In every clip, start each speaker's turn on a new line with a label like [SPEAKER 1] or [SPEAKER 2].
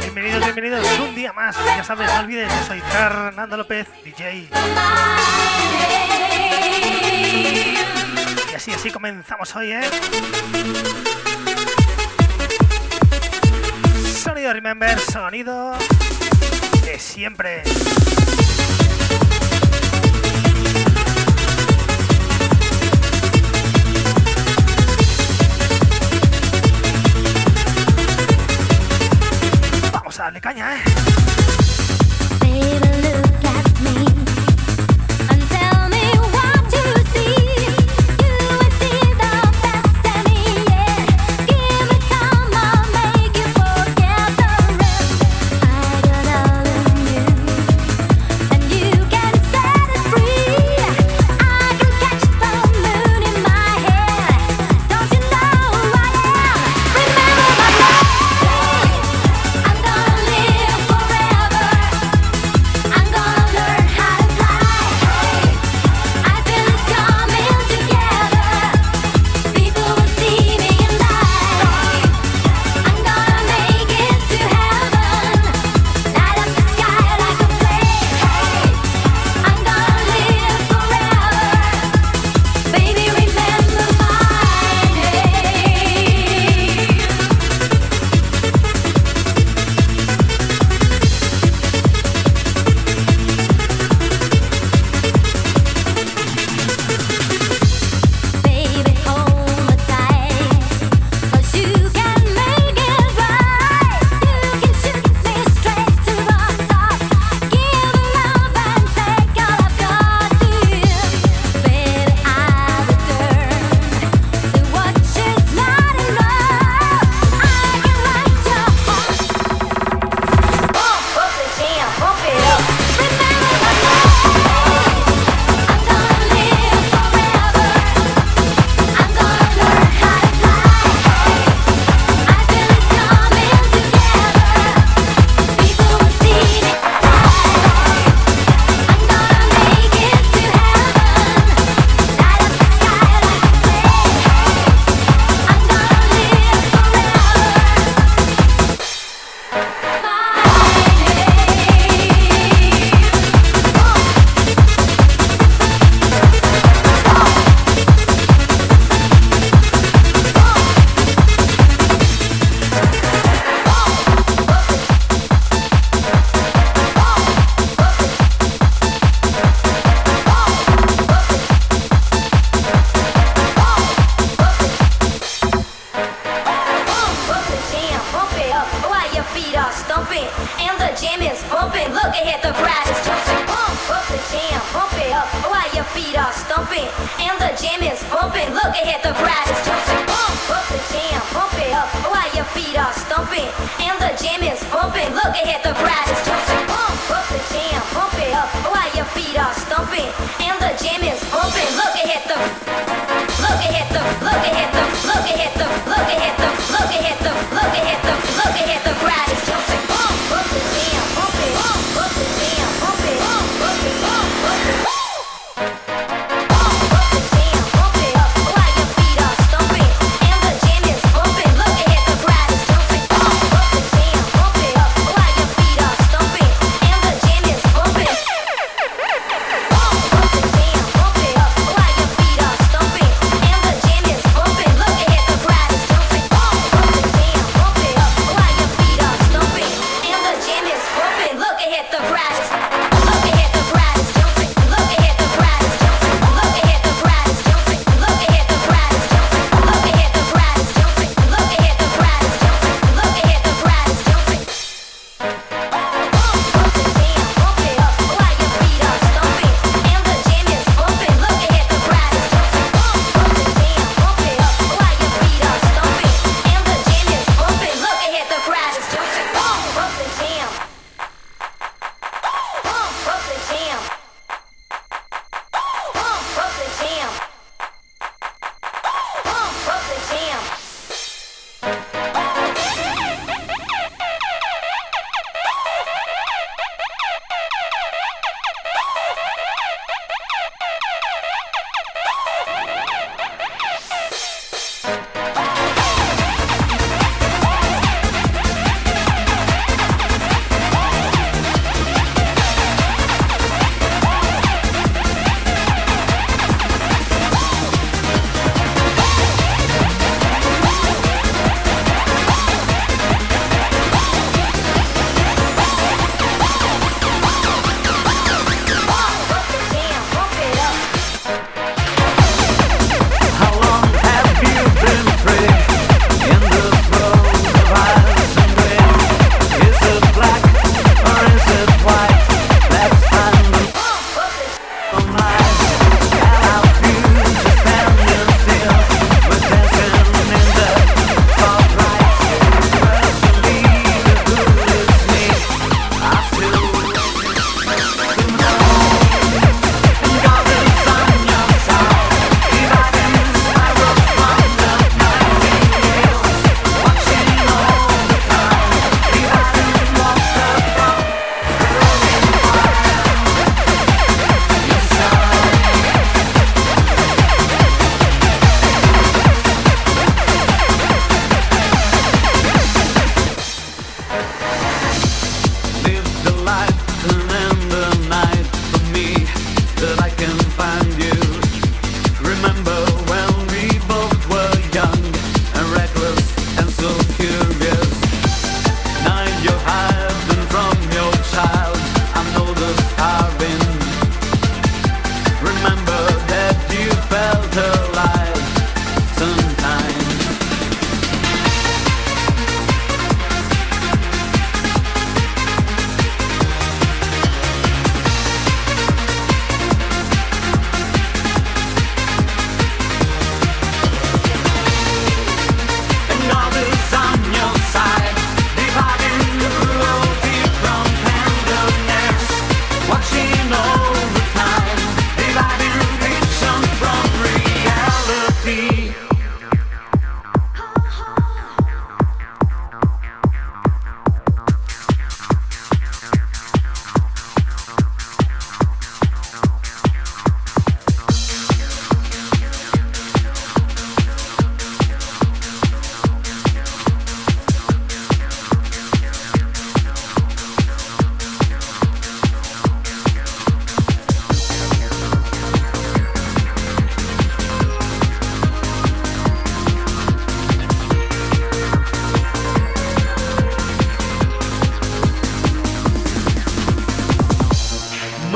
[SPEAKER 1] Bienvenidos, bienvenidos un día más. Ya sabes, no olvides, yo soy Fernando López, DJ. Y así, así comenzamos hoy, ¿eh? Sonido Remember, sonido de siempre. dale caña, ¿eh?
[SPEAKER 2] Look at me.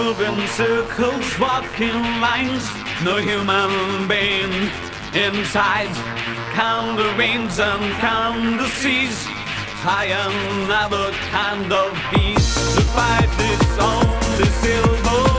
[SPEAKER 2] moving
[SPEAKER 3] circles, walking lines. No human being inside. Count the rains and count the seas. Try another kind of peace The fight this only silver.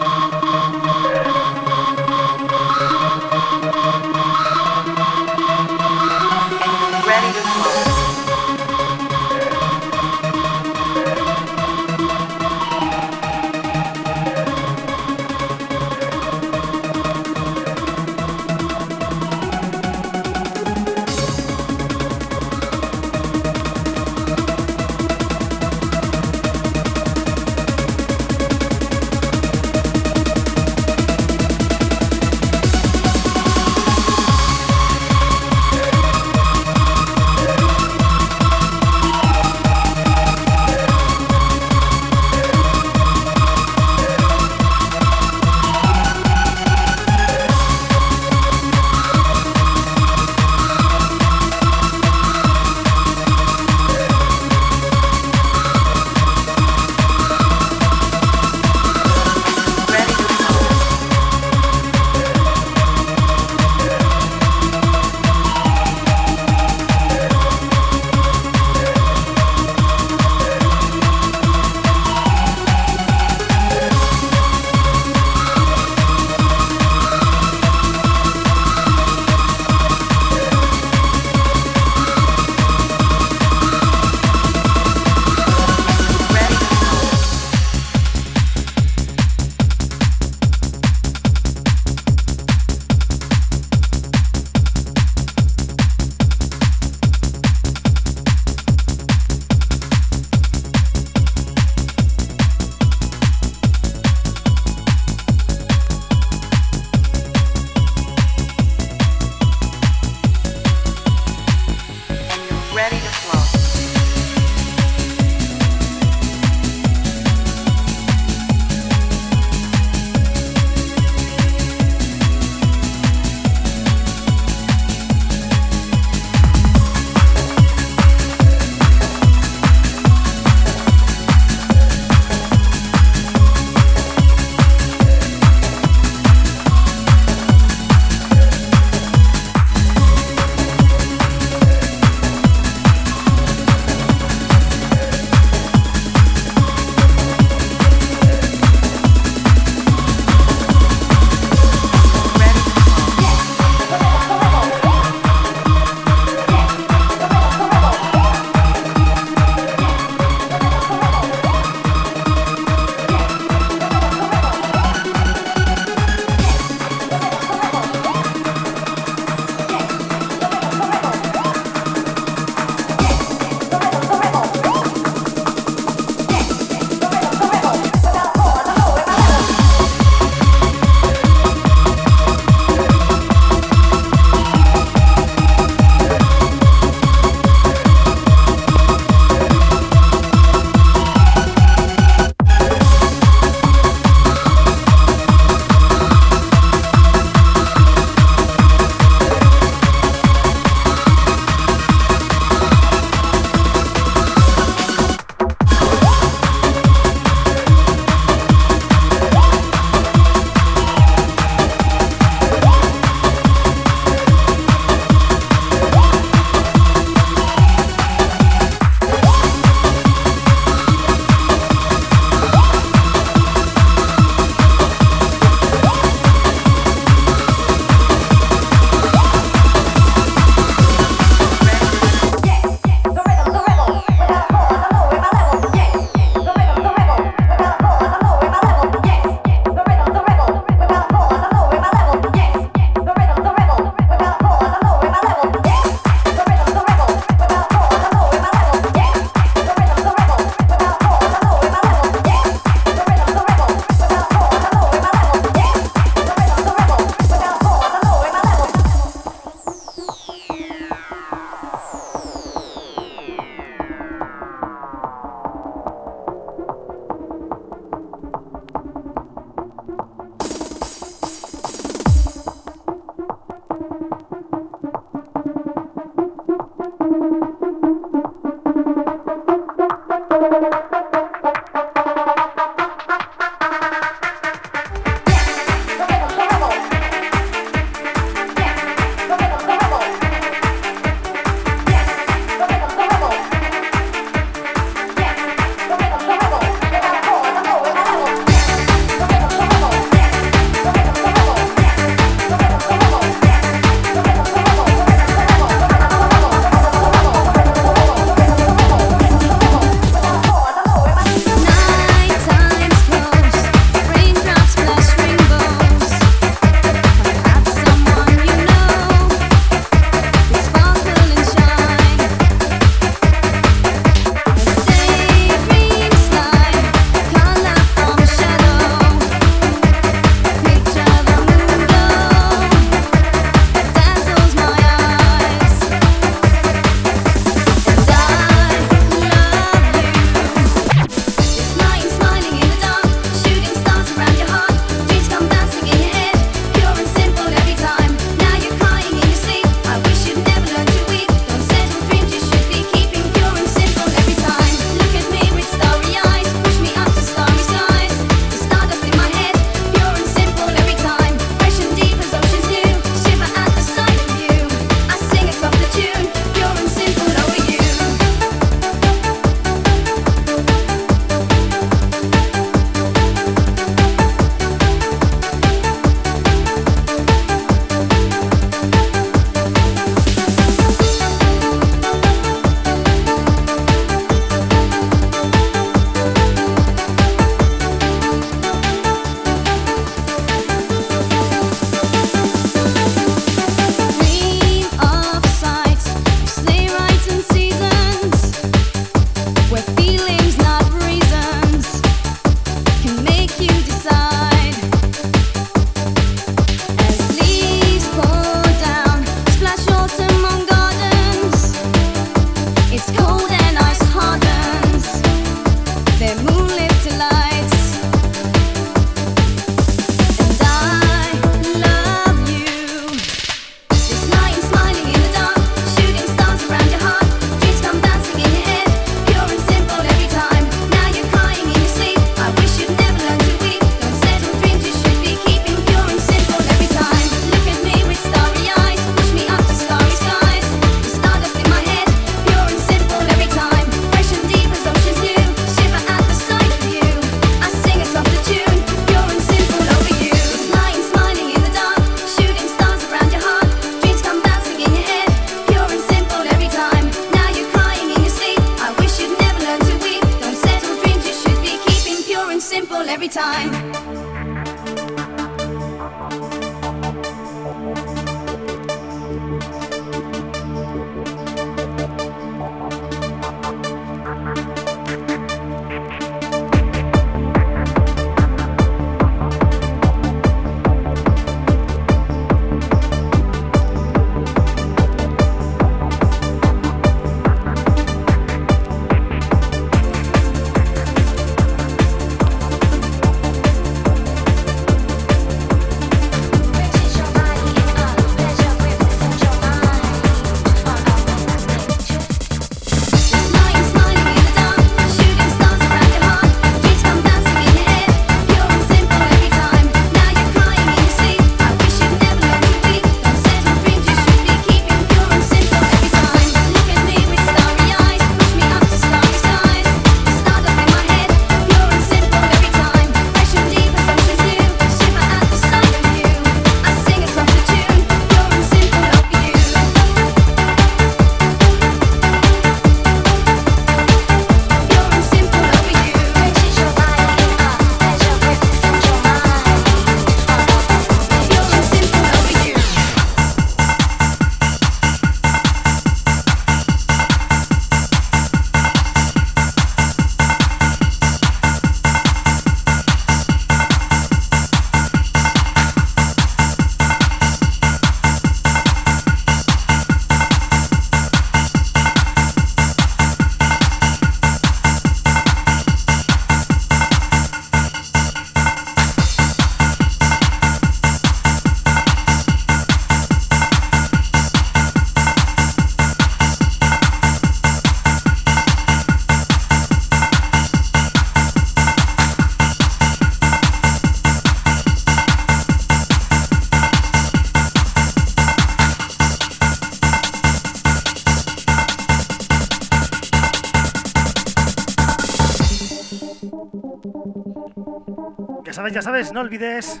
[SPEAKER 2] ya sabes, no olvides.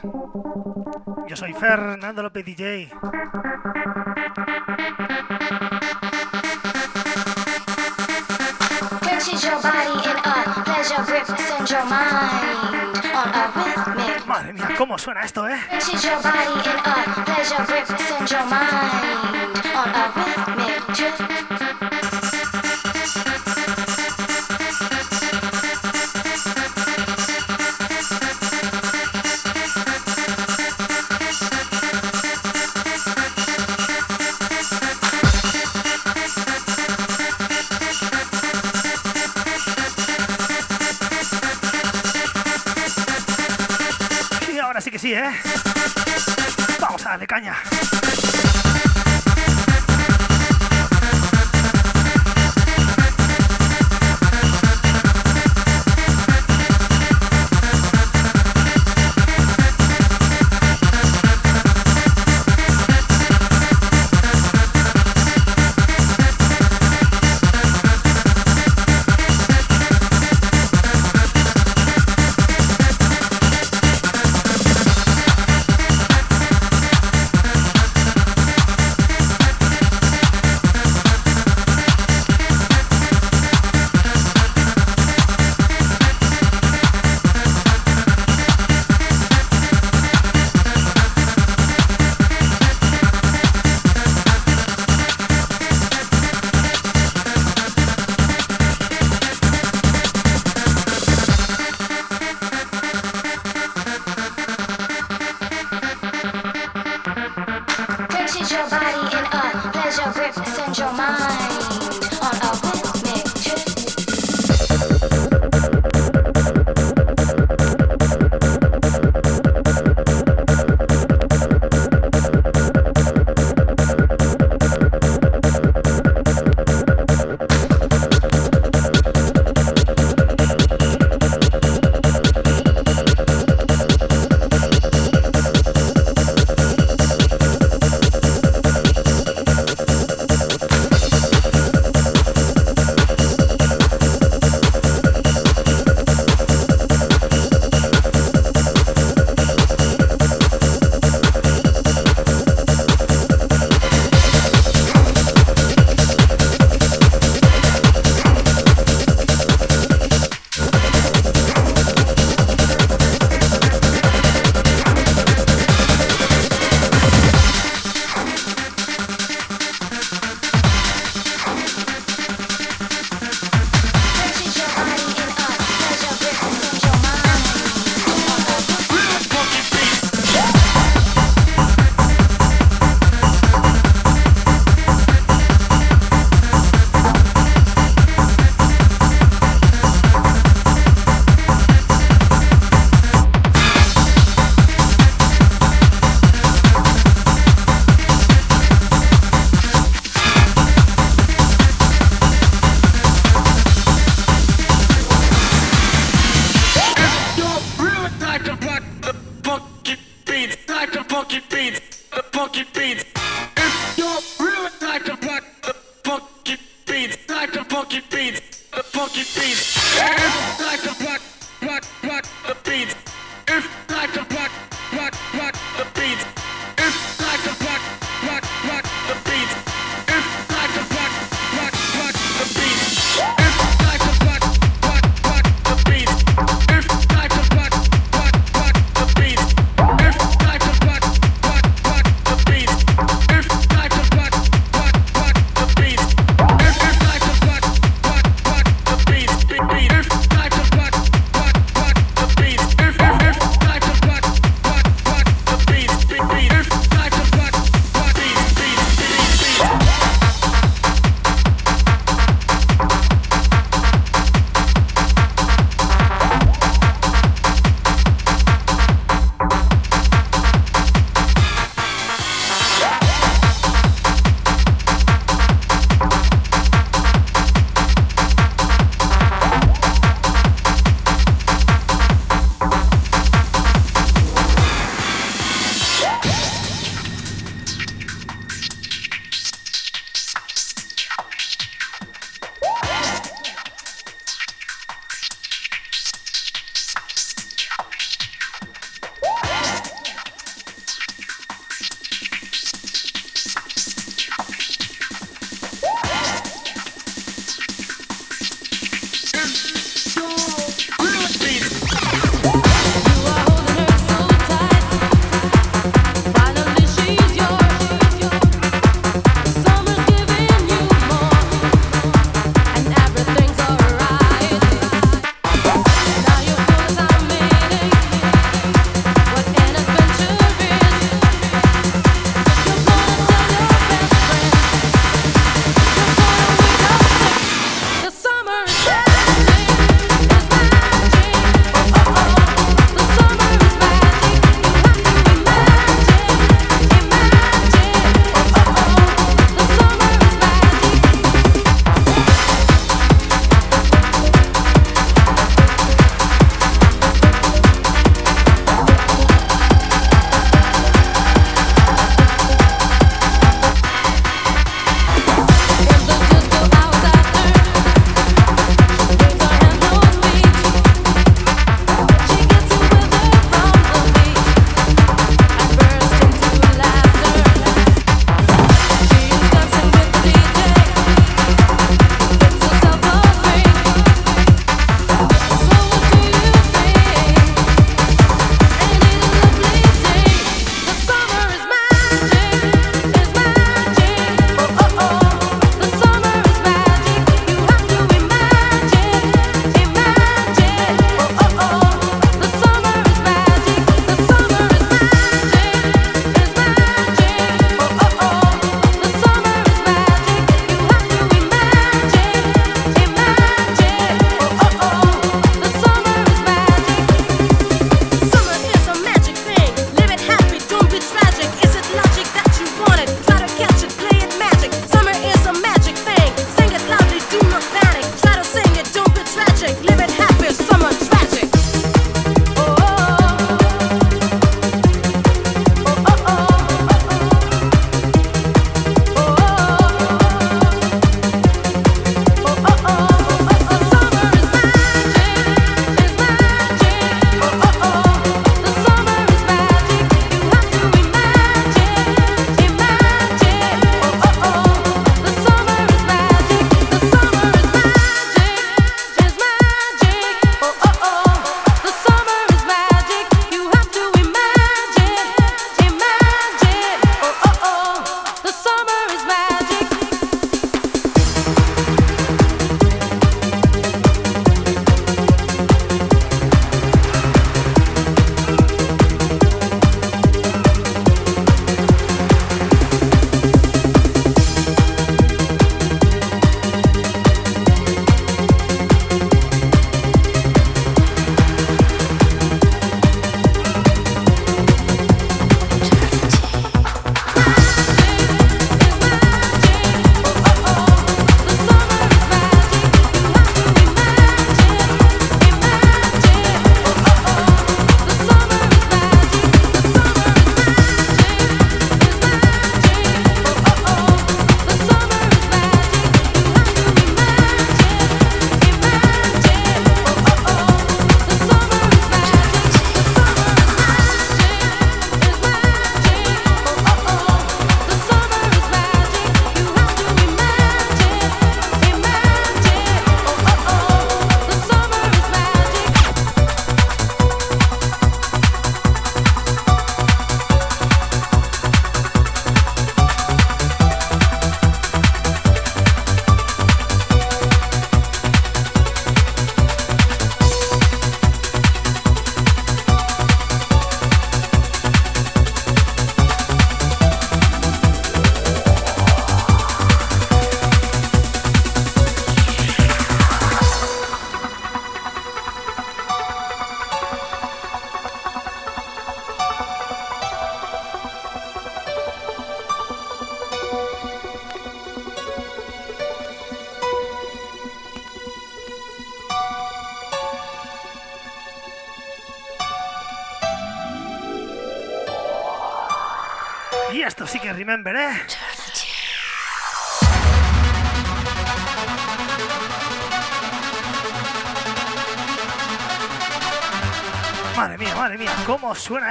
[SPEAKER 2] Yo soy Fernando López DJ. Madre mía, cómo suena esto, ¿eh? así, ¿eh? Vamos a darle caña.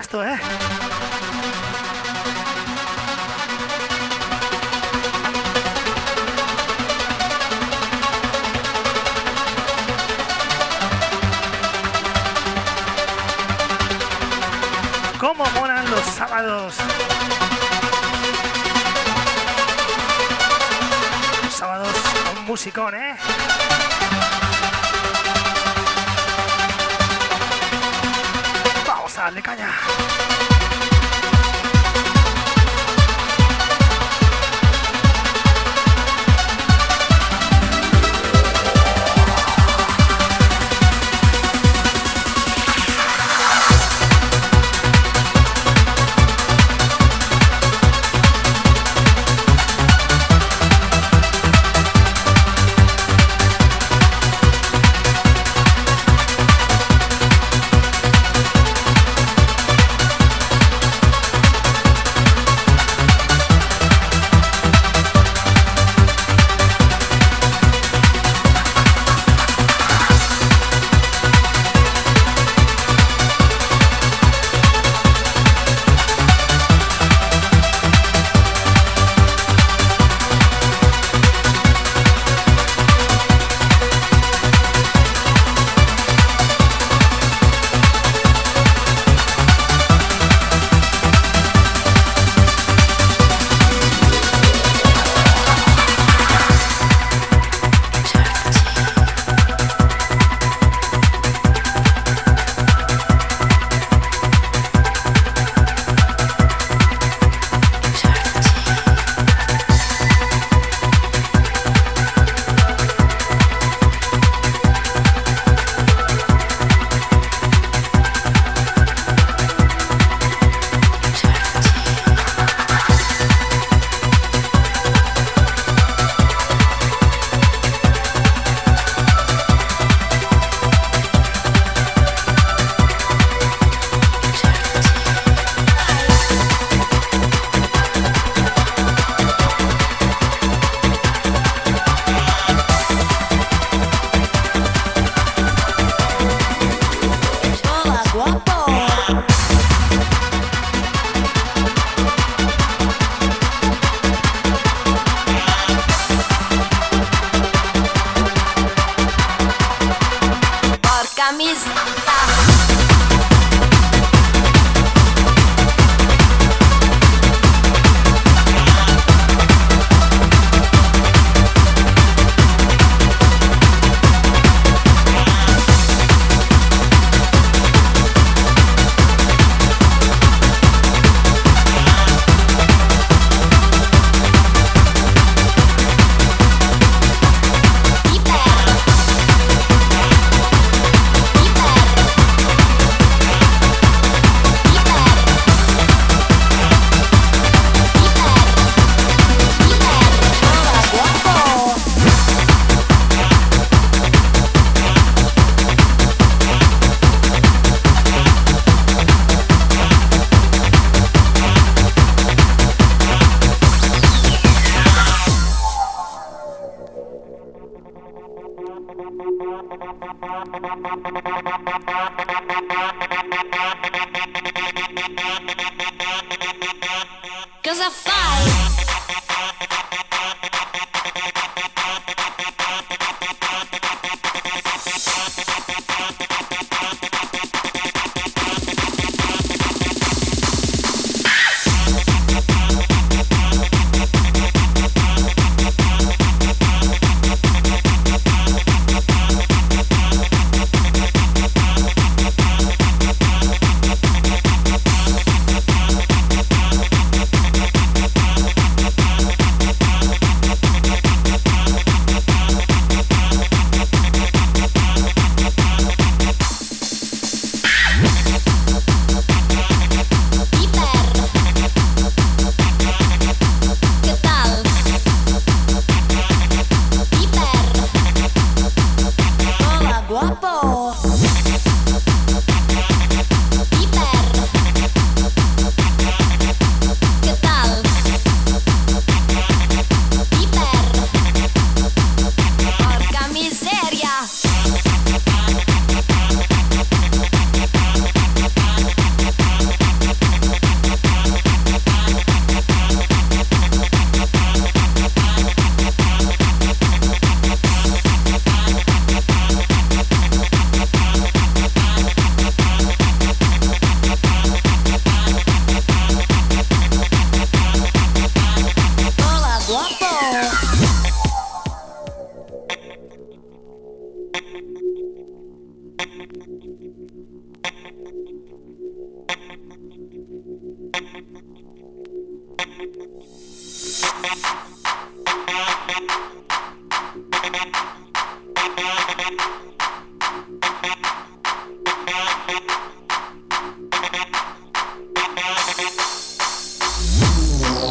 [SPEAKER 1] esto, ¿eh? ¿Cómo molan los sábados? Sábados con musicón, ¿eh? dale caña.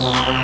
[SPEAKER 1] Yeah.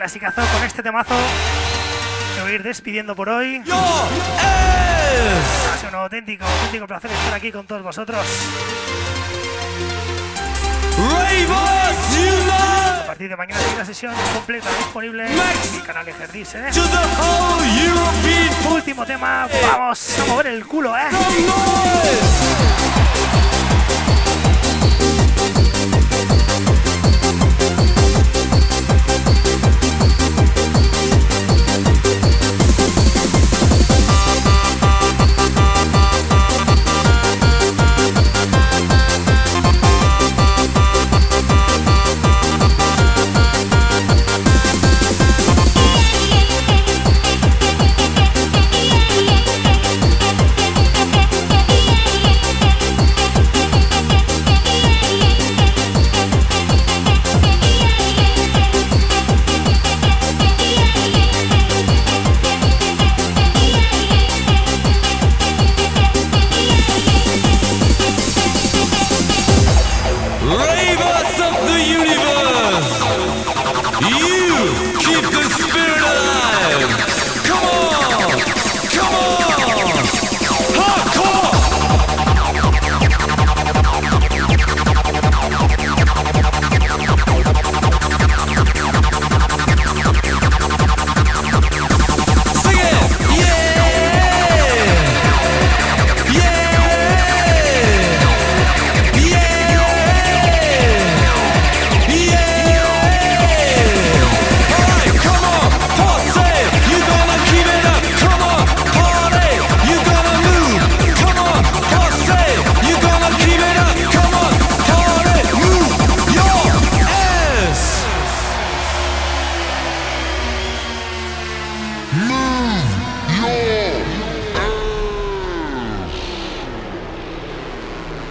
[SPEAKER 1] Clasicazo, con este temazo, me voy a ir despidiendo por hoy.
[SPEAKER 4] ass.
[SPEAKER 1] Ha sido un auténtico, auténtico placer estar aquí con todos vosotros. A partir de mañana hay una sesión completa disponible en mi canal de Gerdis, ¿eh? Último tema, vamos a mover el culo, ¿eh?